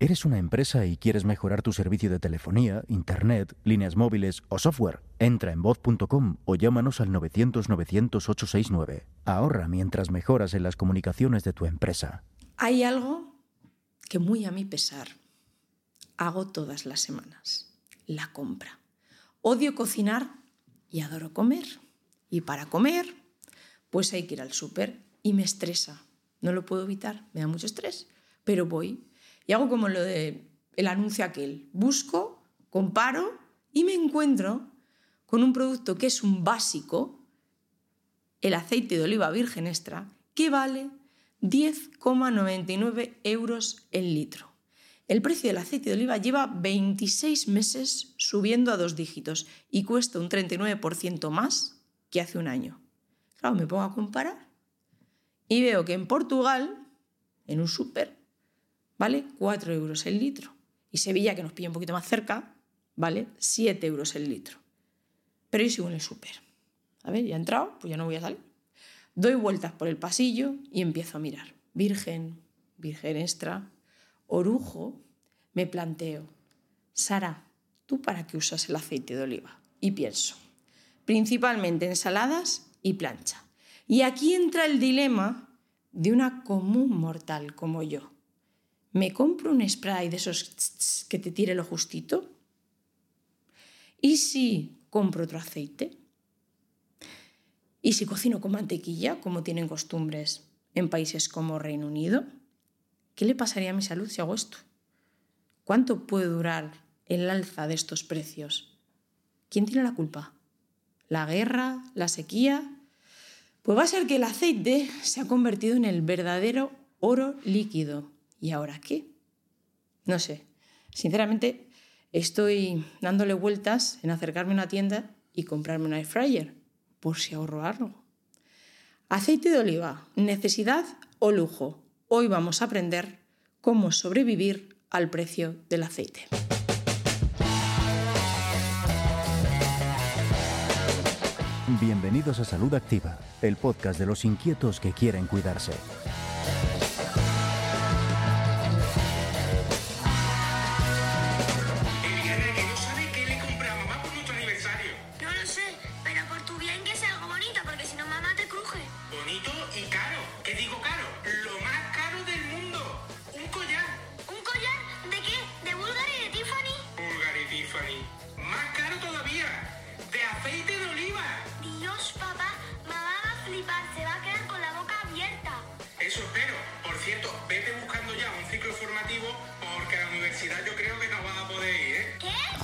¿Eres una empresa y quieres mejorar tu servicio de telefonía, internet, líneas móviles o software? Entra en voz.com o llámanos al 900-900-869. Ahorra mientras mejoras en las comunicaciones de tu empresa. Hay algo que muy a mi pesar hago todas las semanas. La compra. Odio cocinar y adoro comer. Y para comer, pues hay que ir al súper y me estresa. No lo puedo evitar, me da mucho estrés, pero voy y hago como lo de el anuncio aquel. Busco, comparo y me encuentro con un producto que es un básico, el aceite de oliva virgen extra, que vale 10,99 euros el litro. El precio del aceite de oliva lleva 26 meses subiendo a dos dígitos y cuesta un 39% más que hace un año. Claro, me pongo a comparar y veo que en Portugal, en un súper, vale 4 euros el litro. Y Sevilla, que nos pilla un poquito más cerca, vale 7 euros el litro. Pero yo sigo en el súper. A ver, ya he entrado, pues ya no voy a salir. Doy vueltas por el pasillo y empiezo a mirar. Virgen, virgen extra, orujo. Me planteo, Sara, ¿tú para qué usas el aceite de oliva? Y pienso, principalmente ensaladas y plancha. Y aquí entra el dilema de una común mortal como yo. ¿Me compro un spray de esos que te tire lo justito? ¿Y si compro otro aceite? ¿Y si cocino con mantequilla, como tienen costumbres en países como Reino Unido? ¿Qué le pasaría a mi salud si hago esto? ¿Cuánto puede durar el alza de estos precios? ¿Quién tiene la culpa? ¿La guerra? ¿La sequía? Pues va a ser que el aceite se ha convertido en el verdadero oro líquido ¿y ahora qué? No sé. Sinceramente, estoy dándole vueltas en acercarme a una tienda y comprarme un air fryer, por si ahorro algo. Aceite de oliva, necesidad o lujo. Hoy vamos a aprender cómo sobrevivir al precio del aceite. Bienvenidos a Salud Activa, el podcast de los inquietos que quieren cuidarse.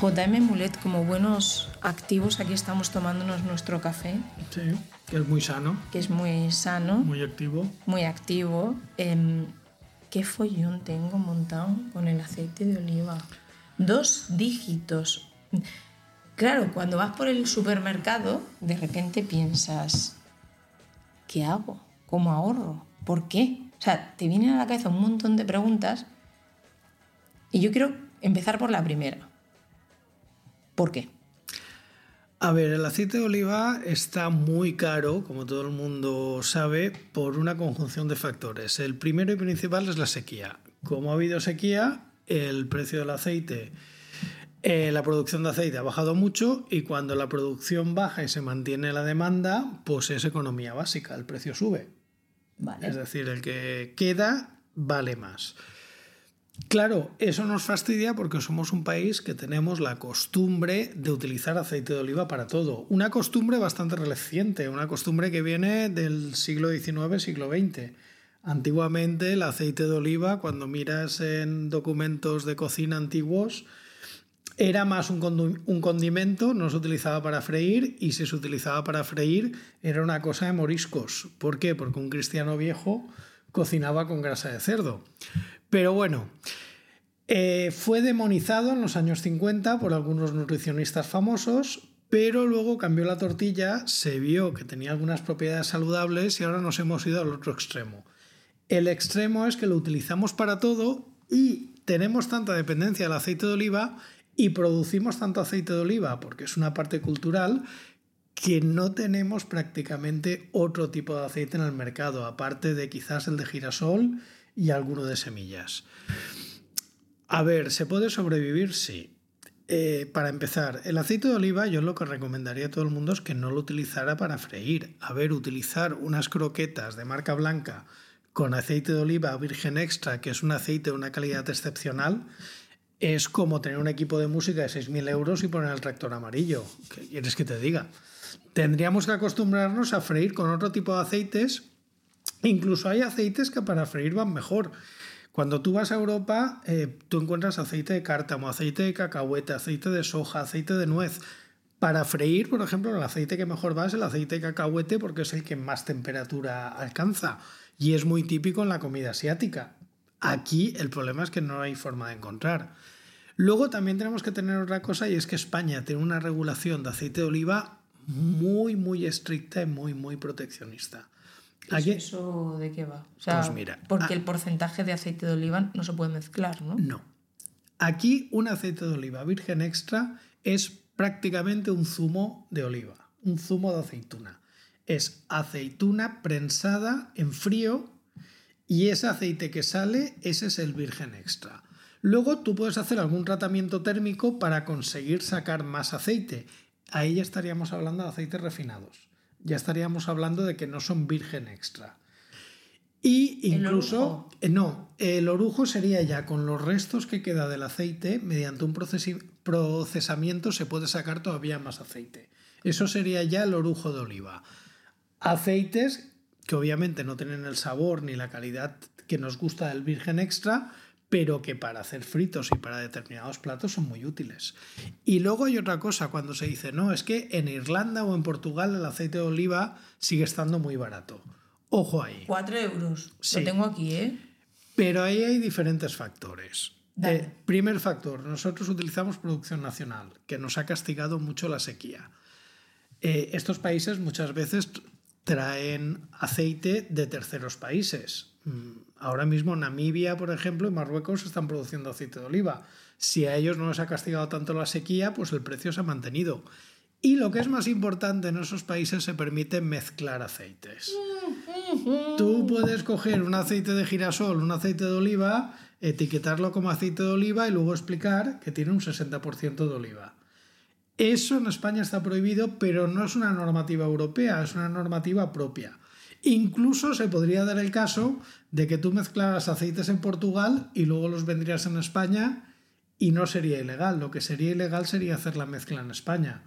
JM Mulet, como buenos activos, aquí estamos tomándonos nuestro café. Sí, que es muy sano. Que es muy sano. Muy activo. Muy activo. Eh, ¿Qué follón tengo montado con el aceite de oliva? Dos dígitos. Claro, cuando vas por el supermercado, de repente piensas, ¿qué hago? ¿Cómo ahorro? ¿Por qué? O sea, te vienen a la cabeza un montón de preguntas y yo quiero empezar por la primera. ¿Por qué? A ver, el aceite de oliva está muy caro, como todo el mundo sabe, por una conjunción de factores. El primero y principal es la sequía. Como ha habido sequía, el precio del aceite, eh, la producción de aceite ha bajado mucho y cuando la producción baja y se mantiene la demanda, pues es economía básica, el precio sube. Es decir, el que queda vale más. Claro, eso nos fastidia porque somos un país que tenemos la costumbre de utilizar aceite de oliva para todo. Una costumbre bastante reciente, una costumbre que viene del siglo XIX, siglo XX. Antiguamente el aceite de oliva, cuando miras en documentos de cocina antiguos, era más un, condimento, no se utilizaba para freír y si se utilizaba para freír era una cosa de moriscos. ¿Por qué? Porque un cristiano viejo cocinaba con grasa de cerdo. Pero bueno, eh, fue demonizado en los años 50 por algunos nutricionistas famosos, pero luego cambió la tortilla, se vio que tenía algunas propiedades saludables y ahora nos hemos ido al otro extremo. El extremo es que lo utilizamos para todo y tenemos tanta dependencia del aceite de oliva y producimos tanto aceite de oliva porque es una parte cultural que no tenemos prácticamente otro tipo de aceite en el mercado, aparte de quizás el de girasol y alguno de semillas. A ver, ¿se puede sobrevivir? Sí. Eh, para empezar, el aceite de oliva yo lo que recomendaría a todo el mundo es que no lo utilizara para freír. A ver, utilizar unas croquetas de marca blanca con aceite de oliva virgen extra, que es un aceite de una calidad excepcional, es como tener un equipo de música de 6.000 euros y poner el tractor amarillo. ¿Qué quieres que te diga? Tendríamos que acostumbrarnos a freír con otro tipo de aceites. Incluso hay aceites que para freír van mejor. Cuando tú vas a Europa, eh, tú encuentras aceite de cártamo, aceite de cacahuete, aceite de soja, aceite de nuez. Para freír, por ejemplo, el aceite que mejor va es el aceite de cacahuete porque es el que más temperatura alcanza y es muy típico en la comida asiática. Aquí el problema es que no hay forma de encontrar. Luego también tenemos que tener otra cosa y es que España tiene una regulación de aceite de oliva muy, muy estricta y muy, muy proteccionista. ¿Eso de qué va? pues mira, porque el porcentaje de aceite de oliva no se puede mezclar, ¿no? No. Aquí un aceite de oliva virgen extra es prácticamente un zumo de oliva, un zumo de aceituna. Es aceituna prensada en frío y ese aceite que sale, ese es el virgen extra. Luego tú puedes hacer algún tratamiento térmico para conseguir sacar más aceite. Ahí ya estaríamos hablando de aceites refinados ya estaríamos hablando de que no son virgen extra. Y incluso, eh, no, el orujo sería ya con los restos que queda del aceite, mediante un procesamiento se puede sacar todavía más aceite. Eso sería ya el orujo de oliva. Aceites que obviamente no tienen el sabor ni la calidad que nos gusta del virgen extra, pero que para hacer fritos y para determinados platos son muy útiles. Y luego hay otra cosa cuando se dice, no, es que en Irlanda o en Portugal el aceite de oliva sigue estando muy barato. Ojo ahí. Cuatro euros. Lo tengo aquí, ¿eh? Pero ahí hay diferentes factores. Eh, primer factor, nosotros utilizamos producción nacional, que nos ha castigado mucho la sequía. Eh, estos países muchas veces traen aceite de terceros países. Mm, Ahora mismo Namibia, por ejemplo, y Marruecos están produciendo aceite de oliva. Si a ellos no les ha castigado tanto la sequía, pues el precio se ha mantenido. Y lo que es más importante, en esos países se permite mezclar aceites. Tú puedes coger un aceite de girasol, un aceite de oliva, etiquetarlo como aceite de oliva y luego explicar que tiene un 60% de oliva. Eso en España está prohibido, pero no es una normativa europea, es una normativa propia. Incluso se podría dar el caso de que tú mezclaras aceites en Portugal y luego los vendrías en España y no sería ilegal. Lo que sería ilegal sería hacer la mezcla en España.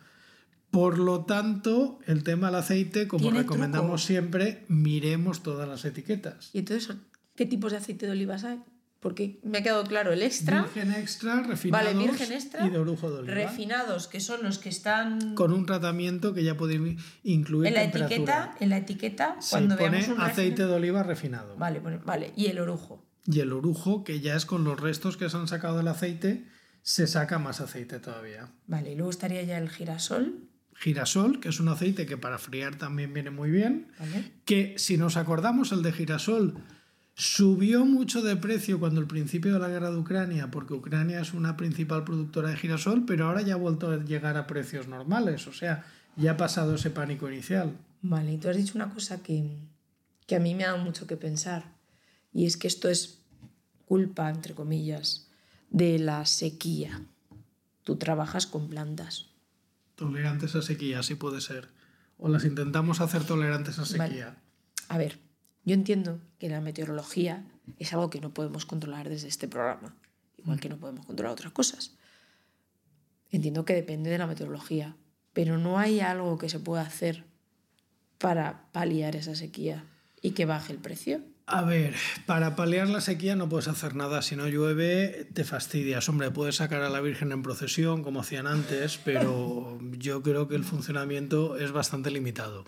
Por lo tanto, el tema del aceite, como recomendamos siempre, miremos todas las etiquetas. ¿Y entonces qué tipos de aceite de olivas hay? Porque me ha quedado claro el extra. Virgen extra, refinados vale, virgen extra, y de orujo de oliva. Refinados, que son los que están... Con un tratamiento que ya puede incluir en la etiqueta En la etiqueta, cuando pone aceite de oliva refinado. Vale, vale, y el orujo. Y el orujo, que ya es con los restos que se han sacado del aceite, se saca más aceite todavía. Vale, y luego estaría ya el girasol. Girasol, que es un aceite que para friar también viene muy bien. Que si nos acordamos, el de girasol Subió mucho de precio cuando el principio de la guerra de Ucrania, porque Ucrania es una principal productora de girasol, pero ahora ya ha vuelto a llegar a precios normales, o sea, ya ha pasado ese pánico inicial. Vale, y tú has dicho una cosa que, que a mí me ha dado mucho que pensar, y es que esto es culpa, entre comillas, de la sequía. Tú trabajas con plantas. Tolerantes a sequía, sí puede ser. O las intentamos hacer tolerantes a sequía. A ver, yo entiendo que la meteorología es algo que no podemos controlar desde este programa, igual que no podemos controlar otras cosas. Entiendo que depende de la meteorología, pero no hay algo que se pueda hacer para paliar esa sequía y que baje el precio. A ver, para paliar la sequía no puedes hacer nada. Si no llueve, te fastidias. Hombre, puedes sacar a la Virgen en procesión, como hacían antes, pero yo creo que el funcionamiento es bastante limitado.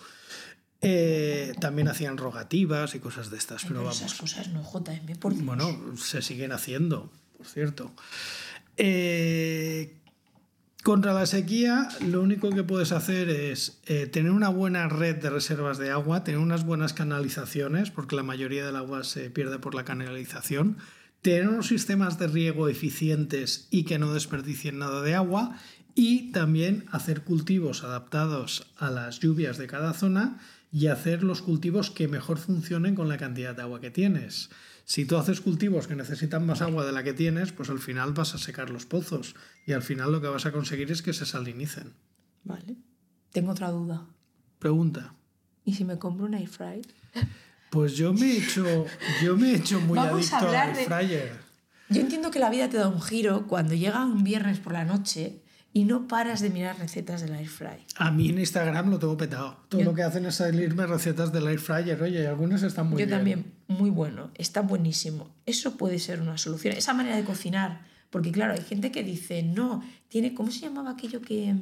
Eh, también hacían rogativas y cosas de estas, pero, vamos. Esas cosas no, JM, por Bueno, se siguen haciendo, por cierto. Eh, contra la sequía, lo único que puedes hacer es eh, tener una buena red de reservas de agua, tener unas buenas canalizaciones, porque la mayoría del agua se pierde por la canalización, tener unos sistemas de riego eficientes y que no desperdicien nada de agua, y también hacer cultivos adaptados a las lluvias de cada zona y hacer los cultivos que mejor funcionen con la cantidad de agua que tienes. Si tú haces cultivos que necesitan más agua de la que tienes, pues al final vas a secar los pozos y al final lo que vas a conseguir es que se salinicen. Vale. Tengo otra duda. Pregunta. ¿Y si me compro un air fry? Pues yo me he hecho, yo me he hecho muy Vamos adicto al air de- fryer. Yo entiendo que la vida te da un giro cuando llega un viernes por la noche y no paras de mirar recetas del air fry. A mí en Instagram lo tengo petado. Todo Yo- lo que hacen es salirme recetas del air fryer. Oye, y algunas están muy Yo bien. también, muy bueno, está buenísimo. Eso puede ser una solución, esa manera de cocinar. Porque claro, hay gente que dice, no, tiene, ¿cómo se llamaba aquello que,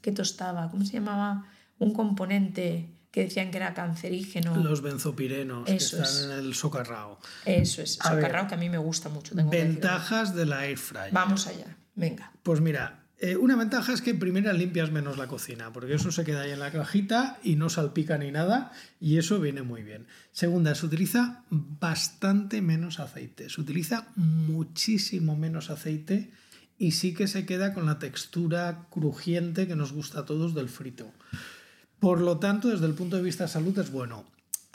que tostaba? ¿Cómo se llamaba un componente que decían que era cancerígeno? Los benzopirenos Eso que es. en el socarrao. Eso es, A ver, socarrao que a mí me gusta mucho. Tengo. Ventajas de la air fryer. Vamos allá, venga. Pues mira, eh, una ventaja es que primero limpias menos la cocina, porque eso se queda ahí en la cajita y no salpica ni nada, y eso viene muy bien. Segunda, se utiliza bastante menos aceite, se utiliza muchísimo menos aceite y sí que se queda con la textura crujiente que nos gusta a todos del frito. Por lo tanto, desde el punto de vista de salud es bueno.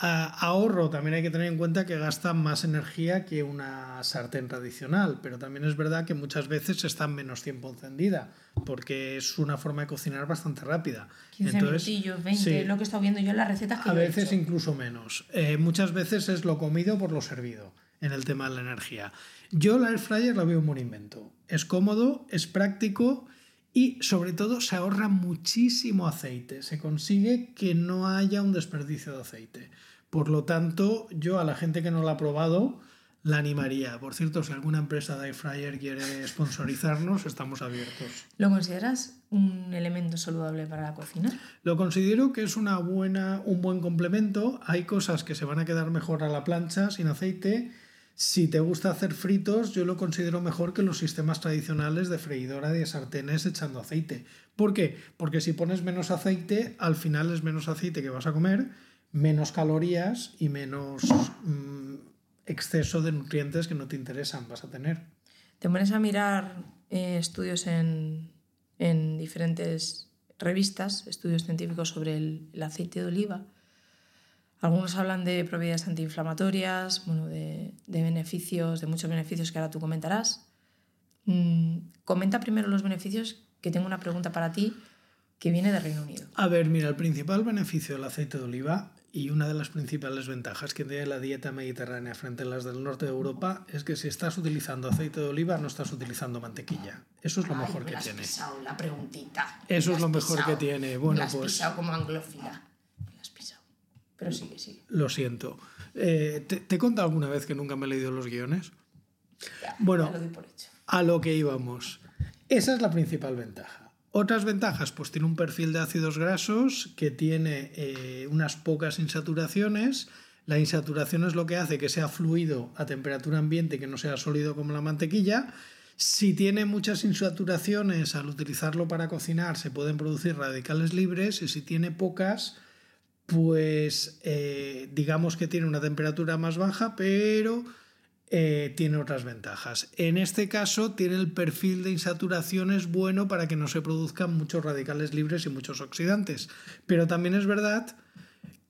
Ahorro también hay que tener en cuenta que gasta más energía que una sartén tradicional, pero también es verdad que muchas veces está menos tiempo encendida, porque es una forma de cocinar bastante rápida. 15 Entonces, minutillos, 20, sí, lo que he estado viendo yo en las recetas que a yo he veces hecho. incluso menos. Eh, muchas veces es lo comido por lo servido en el tema de la energía. Yo la air fryer la veo un buen invento. Es cómodo, es práctico y sobre todo se ahorra muchísimo aceite. Se consigue que no haya un desperdicio de aceite. Por lo tanto, yo a la gente que no la ha probado la animaría. Por cierto, si alguna empresa de fryer quiere sponsorizarnos, estamos abiertos. ¿Lo consideras un elemento saludable para la cocina? Lo considero que es una buena, un buen complemento. Hay cosas que se van a quedar mejor a la plancha sin aceite. Si te gusta hacer fritos, yo lo considero mejor que los sistemas tradicionales de freidora de sartenes echando aceite. ¿Por qué? Porque si pones menos aceite, al final es menos aceite que vas a comer, menos calorías y menos mm, exceso de nutrientes que no te interesan vas a tener. Te pones a mirar eh, estudios en, en diferentes revistas, estudios científicos sobre el, el aceite de oliva. Algunos hablan de propiedades antiinflamatorias, bueno, de, de beneficios, de muchos beneficios que ahora tú comentarás. Mm, comenta primero los beneficios, que tengo una pregunta para ti que viene de Reino Unido. A ver, mira, el principal beneficio del aceite de oliva y una de las principales ventajas que tiene la dieta mediterránea frente a las del norte de Europa es que si estás utilizando aceite de oliva no estás utilizando mantequilla. Eso es lo mejor que tiene. pisado la preguntita. Eso Me es lo has mejor que tiene. Bueno, me has pues- pisado como anglófila. Me has pisado. Pero sigue, sigue. Lo siento. Eh, ¿te, te he contado alguna vez que nunca me he leído los guiones? Ya, Bueno. lo. A lo que íbamos. Esa es la principal ventaja. Otras ventajas, pues tiene un perfil de ácidos grasos que tiene eh, unas pocas insaturaciones. La insaturación es lo que hace que sea fluido a temperatura ambiente y que no sea sólido como la mantequilla. Si tiene muchas insaturaciones, al utilizarlo para cocinar se pueden producir radicales libres y si tiene pocas, pues eh, digamos que tiene una temperatura más baja, pero eh, tiene otras ventajas. En este caso, tiene el perfil de insaturación es bueno para que no se produzcan muchos radicales libres y muchos oxidantes. Pero también es verdad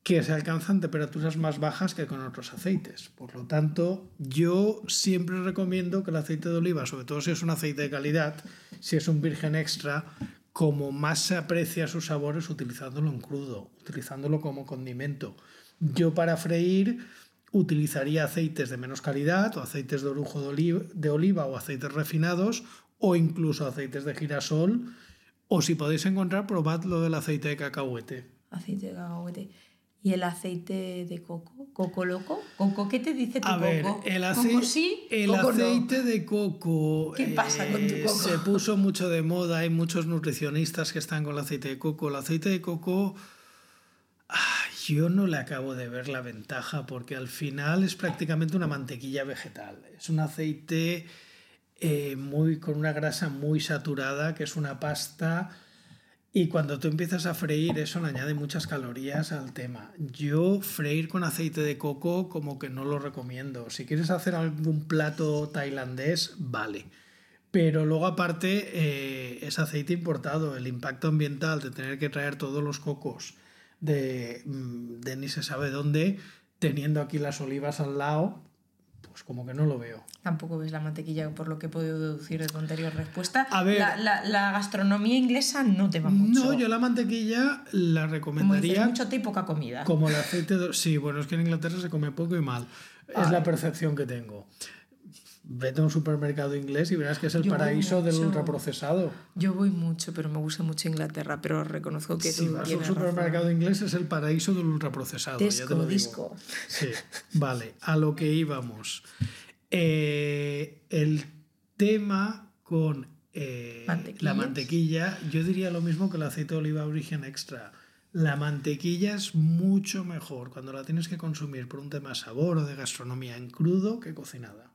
que se alcanzan temperaturas más bajas que con otros aceites. Por lo tanto, yo siempre recomiendo que el aceite de oliva, sobre todo si es un aceite de calidad, si es un virgen extra, como más se aprecia sus sabores utilizándolo en crudo, utilizándolo como condimento. Yo para freír utilizaría aceites de menos calidad o aceites de orujo de oliva, de oliva o aceites refinados o incluso aceites de girasol o si podéis encontrar probad lo del aceite de cacahuete. Aceite de cacahuete. ¿Y el aceite de coco? ¿Coco loco? ¿Coco qué te dice tu A ver, coco? el, ¿Coco aceite, sí? el ¿Coco no? aceite de coco. ¿Qué pasa con tu coco? Se puso mucho de moda, hay muchos nutricionistas que están con el aceite de coco. El aceite de coco, yo no le acabo de ver la ventaja porque al final es prácticamente una mantequilla vegetal. Es un aceite eh, muy, con una grasa muy saturada, que es una pasta. Y cuando tú empiezas a freír, eso le añade muchas calorías al tema. Yo freír con aceite de coco como que no lo recomiendo. Si quieres hacer algún plato tailandés, vale. Pero luego aparte eh, es aceite importado. El impacto ambiental de tener que traer todos los cocos de, mm, de ni se sabe dónde, teniendo aquí las olivas al lado, pues como que no lo veo. Tampoco ves la mantequilla, por lo que he podido deducir de tu anterior respuesta. A ver- la, la- la gastronomía inglesa no te va mucho. No, yo la mantequilla la Como dices, recomendaría mucho té y poca comida. como el aceite de... Sí, bueno, es que en Inglaterra se come poco y mal. Es la percepción que tengo. Vete a un supermercado inglés y verás que es el Yo paraíso del ultraprocesado. Yo voy mucho, pero me gusta mucho Inglaterra, pero reconozco que Si tú vas a un supermercado razón. inglés es el paraíso del ultraprocesado. ya te Disco, lo digo. disco. Sí, vale, a lo que íbamos. Eh, el tema con eh, la mantequilla, yo diría lo mismo que el aceite de oliva origen extra. La mantequilla es mucho mejor cuando la tienes que consumir por un tema de sabor o de gastronomía en crudo que cocinada.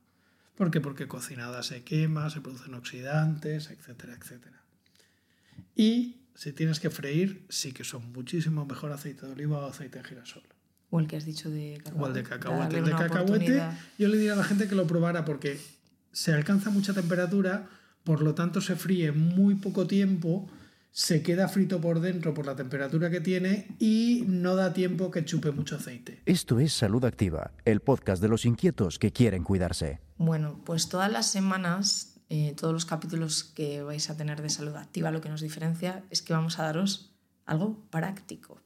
¿Por qué? Porque cocinada se quema, se producen oxidantes, etcétera, etcétera. Y si tienes que freír, sí que son muchísimo mejor aceite de oliva o aceite de girasol. O el que has dicho de cacahuete. O el de cacahuete. El de yo le diría a la gente que lo probara porque se alcanza mucha temperatura, por lo tanto se fríe muy poco tiempo, se queda frito por dentro por la temperatura que tiene y no da tiempo que chupe mucho aceite. Esto es Salud Activa, el podcast de los inquietos que quieren cuidarse. Bueno, pues todas las semanas, eh, todos los capítulos que vais a tener de salud activa, lo que nos diferencia es que vamos a daros algo práctico.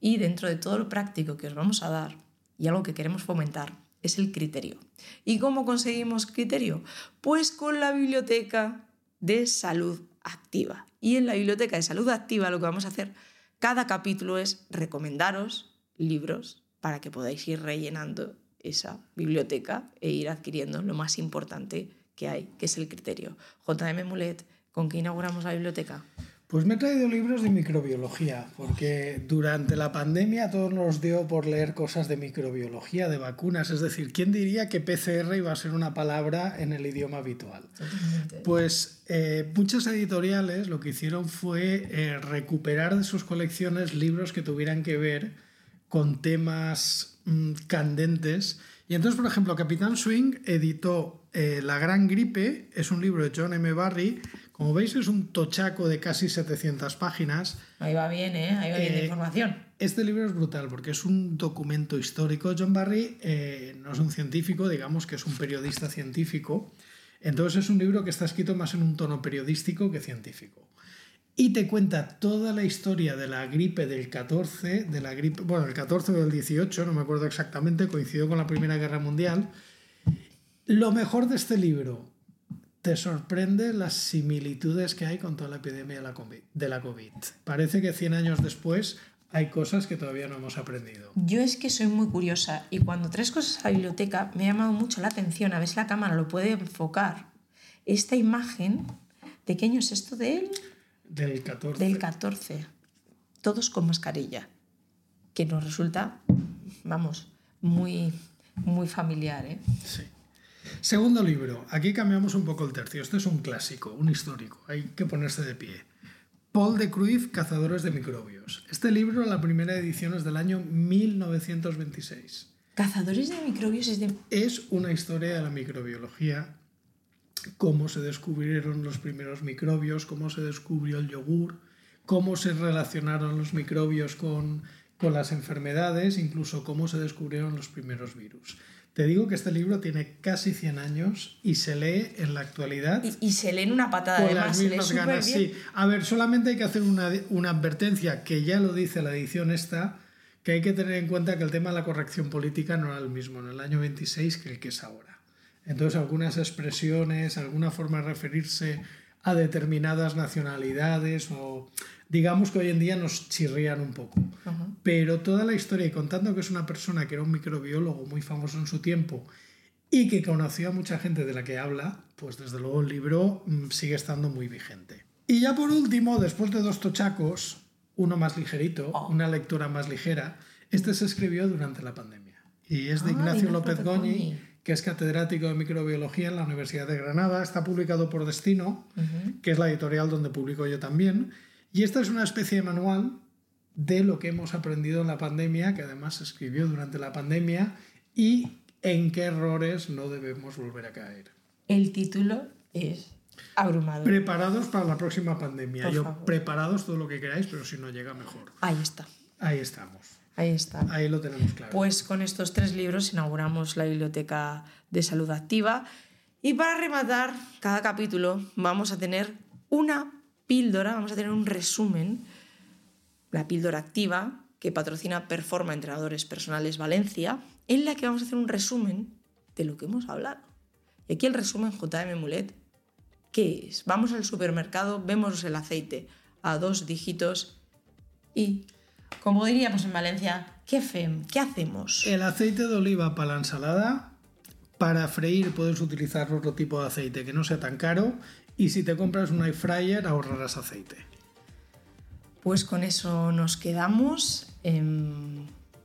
Y dentro de todo lo práctico que os vamos a dar y algo que queremos fomentar es el criterio. ¿Y cómo conseguimos criterio? Pues con la biblioteca de salud activa. Y en la biblioteca de salud activa lo que vamos a hacer cada capítulo es recomendaros libros para que podáis ir rellenando esa biblioteca e ir adquiriendo lo más importante que hay, que es el criterio. JM Mulet, ¿con qué inauguramos la biblioteca? Pues me he traído libros de microbiología, porque durante la pandemia todos nos dio por leer cosas de microbiología, de vacunas. Es decir, ¿quién diría que PCR iba a ser una palabra en el idioma habitual? Pues eh, muchas editoriales lo que hicieron fue eh, recuperar de sus colecciones libros que tuvieran que ver con temas mm, candentes. Y entonces, por ejemplo, Capitán Swing editó eh, La Gran Gripe, es un libro de John M. Barry. Como veis, es un tochaco de casi 700 páginas. Ahí va bien, ¿eh? Ahí va bien de Eh, información. Este libro es brutal porque es un documento histórico. John Barry eh, no es un científico, digamos que es un periodista científico. Entonces es un libro que está escrito más en un tono periodístico que científico. Y te cuenta toda la historia de la gripe del 14, de la gripe, bueno, del 14 o del 18, no me acuerdo exactamente, coincidió con la Primera Guerra Mundial. Lo mejor de este libro, te sorprende las similitudes que hay con toda la epidemia de la COVID. Parece que 100 años después hay cosas que todavía no hemos aprendido. Yo es que soy muy curiosa y cuando traes cosas a la biblioteca me ha llamado mucho la atención, a ver si la cámara lo puede enfocar. Esta imagen, ¿de qué año es esto de él? Del 14. Del 14. Todos con mascarilla, que nos resulta, vamos, muy, muy familiar. ¿eh? Sí. Segundo libro. Aquí cambiamos un poco el tercio. Este es un clásico, un histórico. Hay que ponerse de pie. Paul de Cruyff, Cazadores de Microbios. Este libro, la primera edición es del año 1926. Cazadores de microbios es de... Es una historia de la microbiología, cómo se descubrieron los primeros microbios, cómo se descubrió el yogur, cómo se relacionaron los microbios con, con las enfermedades, incluso cómo se descubrieron los primeros virus. Te digo que este libro tiene casi 100 años y se lee en la actualidad Y, y se lee en una patada, además, las mismas ganas. bien. Sí. A ver, solamente hay que hacer una, una advertencia que ya lo dice la edición esta, que hay que tener en cuenta que el tema de la corrección política no era el mismo en el año 26 que el que es ahora. Entonces, algunas expresiones, alguna forma de referirse a determinadas nacionalidades o digamos que hoy en día nos chirrían un poco. Pero toda la historia, y contando que es una persona que era un microbiólogo muy famoso en su tiempo y que conoció a mucha gente de la que habla, pues desde luego el libro mm, sigue estando muy vigente. Y ya por último, después de dos tochacos, uno más ligerito, Oh. una lectura más ligera, este se escribió durante la pandemia. Y es de Ah, Ignacio López Goñi. Que es catedrático de microbiología en la Universidad de Granada. Está publicado por Destino, que es la editorial donde publico yo también. Y esta es una especie de manual de lo que hemos aprendido en la pandemia, que además se escribió durante la pandemia, y en qué errores no debemos volver a caer. El título es abrumador. Preparados para la próxima pandemia. Por Yo favor. preparados todo lo que queráis, pero si no llega mejor. Ahí está. Ahí estamos. Ahí está. Ahí lo tenemos claro. Pues con estos tres libros inauguramos la biblioteca de salud activa. Y para rematar cada capítulo vamos a tener una píldora, vamos a tener un resumen, la píldora activa que patrocina Performa Entrenadores Personales Valencia, en la que vamos a hacer un resumen de lo que hemos hablado. Y aquí el resumen JM Mulet, ¿qué es? Vamos al supermercado, vemos el aceite a dos dígitos y como diríamos en Valencia, ¿qué, fem? ¿Qué hacemos? El aceite de oliva para la ensalada, para freír puedes utilizar otro tipo de aceite que no sea tan caro y si te compras un air fryer ahorrarás aceite. Pues con eso nos quedamos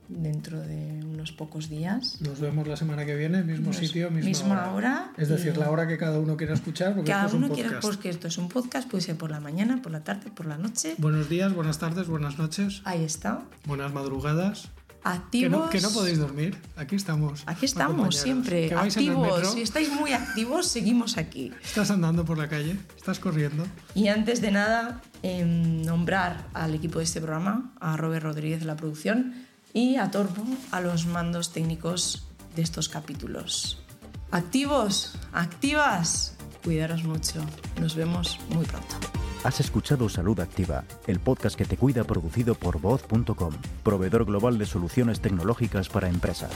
dentro de unos pocos días. Nos vemos la semana que viene, mismo Nos- sitio, misma, misma hora, Es decir, la hora que cada uno quiera escuchar, porque Cada esto es uno un quiere, podcast. pues que esto es un podcast, puede ser por la mañana, por la tarde, por la noche. Buenos días, buenas tardes, buenas noches, Ahí está. buenas madrugadas. Que Activos. no, que no podéis dormir, aquí estamos. Aquí estamos siempre. Que Activos. Si estáis muy activos, seguimos aquí. estás andando por la calle, estás corriendo. Y antes de nada, em, nombrar al equipo de este programa, a Robert Rodríguez de la producción y a Torbo a los mandos técnicos de estos capítulos. Activos, activas, cuidaros mucho. Nos vemos muy pronto. Has escuchado Salud Activa, el podcast que te cuida producido por voz.com, proveedor global de soluciones tecnológicas para empresas.